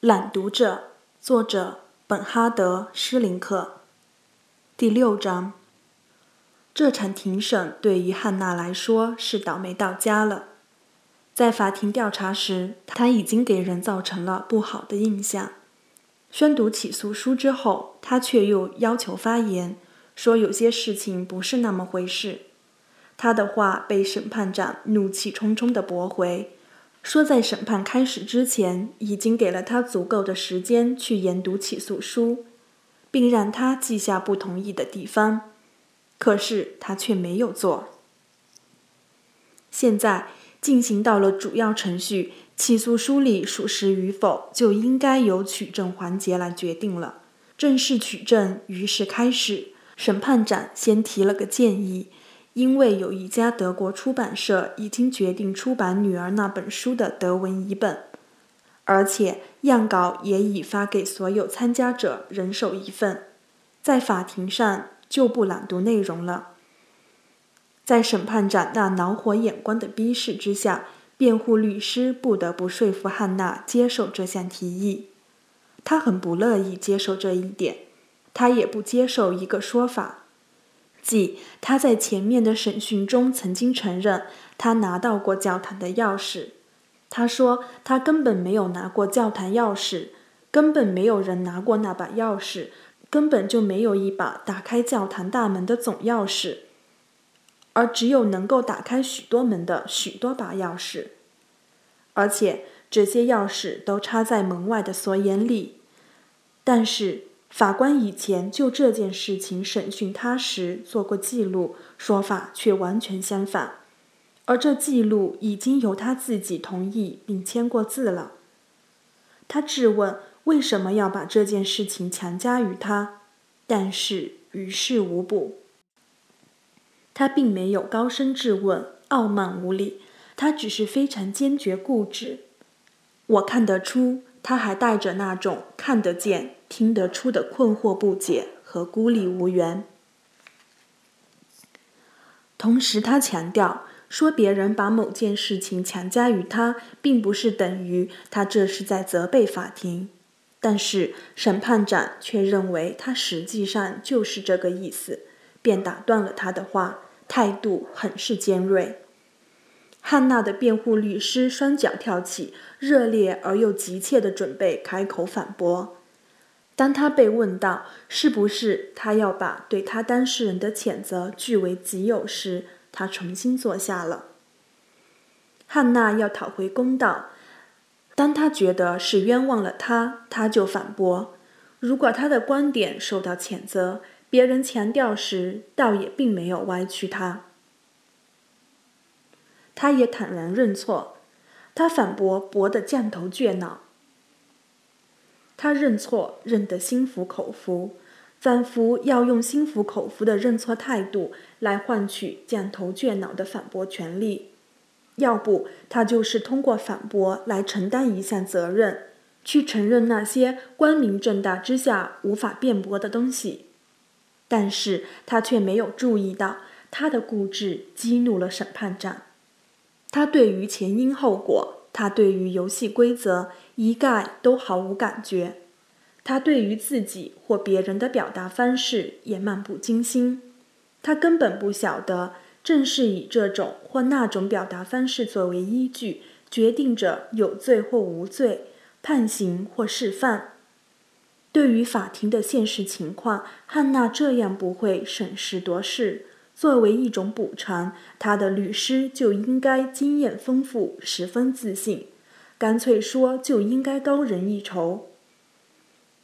懒读者，作者本哈德·施林克。第六章。这场庭审对于汉娜来说是倒霉到家了。在法庭调查时，他已经给人造成了不好的印象。宣读起诉书之后，他却又要求发言，说有些事情不是那么回事。他的话被审判长怒气冲冲地驳回。说在审判开始之前，已经给了他足够的时间去研读起诉书，并让他记下不同意的地方，可是他却没有做。现在进行到了主要程序，起诉书里属实与否，就应该由取证环节来决定了。正式取证于是开始。审判长先提了个建议。因为有一家德国出版社已经决定出版女儿那本书的德文译本，而且样稿也已发给所有参加者人手一份，在法庭上就不朗读内容了。在审判长那恼火眼光的逼视之下，辩护律师不得不说服汉娜接受这项提议。他很不乐意接受这一点，他也不接受一个说法。即他在前面的审讯中曾经承认，他拿到过教堂的钥匙。他说他根本没有拿过教堂钥匙，根本没有人拿过那把钥匙，根本就没有一把打开教堂大门的总钥匙，而只有能够打开许多门的许多把钥匙，而且这些钥匙都插在门外的锁眼里。但是。法官以前就这件事情审讯他时做过记录，说法却完全相反，而这记录已经由他自己同意并签过字了。他质问为什么要把这件事情强加于他，但是于事无补。他并没有高声质问，傲慢无礼，他只是非常坚决固执。我看得出，他还带着那种看得见。听得出的困惑、不解和孤立无援。同时，他强调说，别人把某件事情强加于他，并不是等于他这是在责备法庭。但是，审判长却认为他实际上就是这个意思，便打断了他的话，态度很是尖锐。汉娜的辩护律师双脚跳起，热烈而又急切地准备开口反驳。当他被问到是不是他要把对他当事人的谴责据为己有时，他重新坐下了。汉娜要讨回公道，当他觉得是冤枉了他，他就反驳。如果他的观点受到谴责，别人强调时，倒也并没有歪曲他。他也坦然认错，他反驳驳得降头倔脑。他认错认得心服口服，仿佛要用心服口服的认错态度来换取降头倔脑的反驳权利。要不，他就是通过反驳来承担一项责任，去承认那些光明正大之下无法辩驳的东西。但是他却没有注意到，他的固执激怒了审判长。他对于前因后果。他对于游戏规则一概都毫无感觉，他对于自己或别人的表达方式也漫不经心，他根本不晓得，正是以这种或那种表达方式作为依据，决定着有罪或无罪，判刑或释放。对于法庭的现实情况，汉娜这样不会审时度势。作为一种补偿，他的律师就应该经验丰富，十分自信，干脆说就应该高人一筹。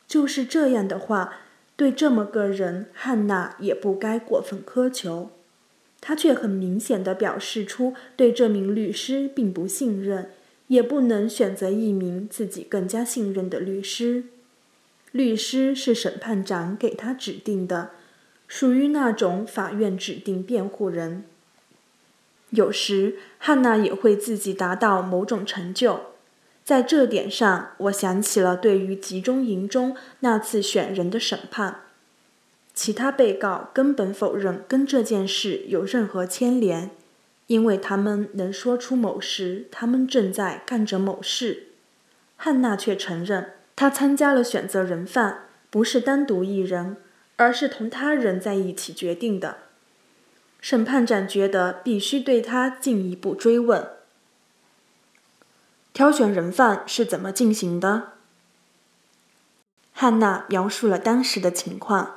就是这样的话，对这么个人，汉娜也不该过分苛求。他却很明显的表示出对这名律师并不信任，也不能选择一名自己更加信任的律师。律师是审判长给他指定的。属于那种法院指定辩护人。有时汉娜也会自己达到某种成就，在这点上，我想起了对于集中营中那次选人的审判。其他被告根本否认跟这件事有任何牵连，因为他们能说出某时他们正在干着某事。汉娜却承认她参加了选择人犯，不是单独一人，而是同他人在一起决定的。审判长觉得必须对他进一步追问：挑选人犯是怎么进行的？汉娜描述了当时的情况。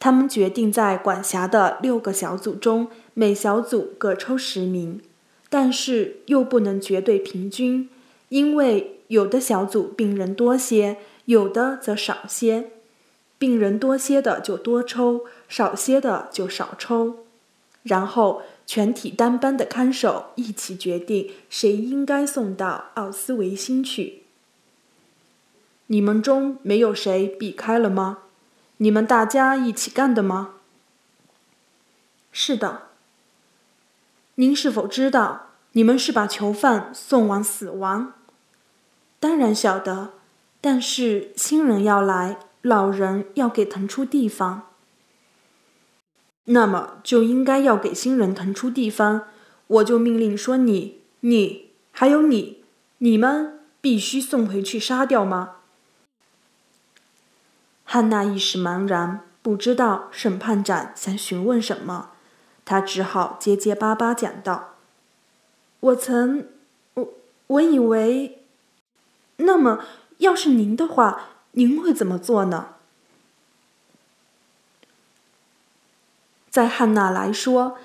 他们决定在管辖的六个小组中，每小组各抽十名，但是又不能绝对平均，因为有的小组病人多些，有的则少些。病人多些的就多抽，少些的就少抽。然后全体单班的看守一起决定谁应该送到奥斯维辛去。你们中没有谁避开了吗？你们大家一起干的吗？是的。您是否知道，你们是把囚犯送往死亡？当然晓得，但是新人要来，老人要给腾出地方。那么就应该要给新人腾出地方。我就命令说，你、你还有你，你们必须送回去杀掉吗？汉娜一时茫然，不知道审判长想询问什么，他只好结结巴巴讲道：“我曾，我我以为，那么要是您的话，您会怎么做呢？”在汉娜来说，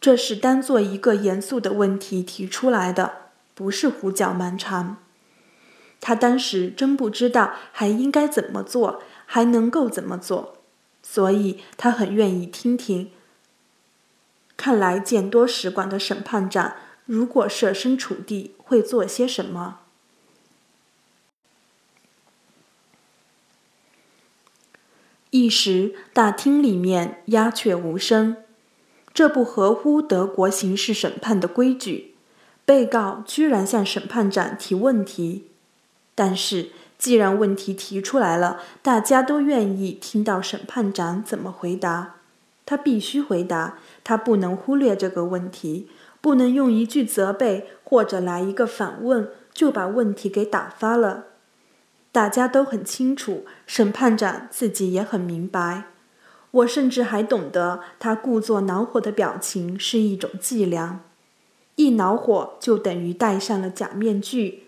这是当做一个严肃的问题提出来的，不是胡搅蛮缠。他当时真不知道还应该怎么做。还能够怎么做？所以他很愿意听听。看来见多识广的审判长，如果设身处地，会做些什么？一时大厅里面鸦雀无声，这不合乎德国刑事审判的规矩。被告居然向审判长提问题，但是。既然问题提出来了，大家都愿意听到审判长怎么回答。他必须回答，他不能忽略这个问题，不能用一句责备或者来一个反问就把问题给打发了。大家都很清楚，审判长自己也很明白。我甚至还懂得，他故作恼火的表情是一种伎俩，一恼火就等于戴上了假面具。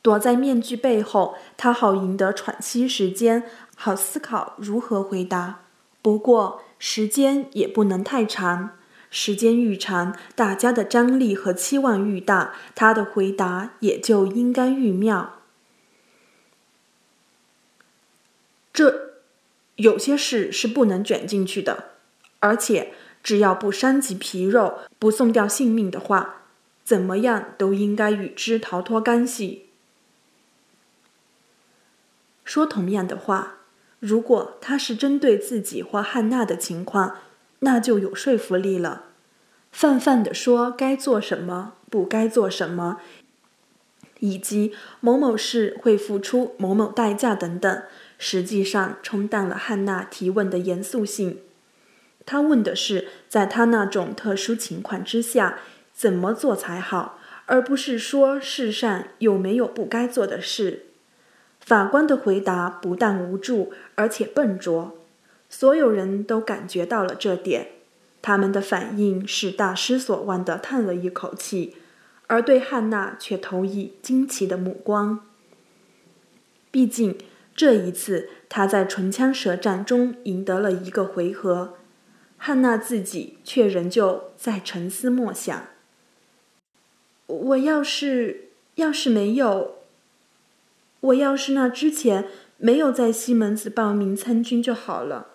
躲在面具背后，他好赢得喘息时间，好思考如何回答。不过时间也不能太长，时间愈长，大家的张力和期望愈大，他的回答也就应该愈妙。这有些事是不能卷进去的，而且只要不伤及皮肉，不送掉性命的话，怎么样都应该与之逃脱干系。说同样的话，如果他是针对自己或汉娜的情况，那就有说服力了。泛泛的说该做什么，不该做什么，以及某某事会付出某某代价等等，实际上冲淡了汉娜提问的严肃性。他问的是，在他那种特殊情况之下，怎么做才好，而不是说世上有没有不该做的事。法官的回答不但无助，而且笨拙。所有人都感觉到了这点，他们的反应是大失所望的叹了一口气，而对汉娜却投以惊奇的目光。毕竟这一次他在唇枪舌战中赢得了一个回合，汉娜自己却仍旧在沉思默想。我要是要是没有。我要是那之前没有在西门子报名参军就好了。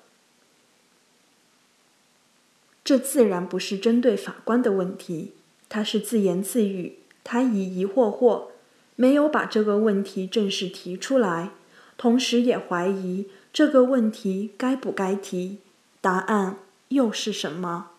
这自然不是针对法官的问题，他是自言自语，他疑疑惑惑，没有把这个问题正式提出来，同时也怀疑这个问题该不该提，答案又是什么？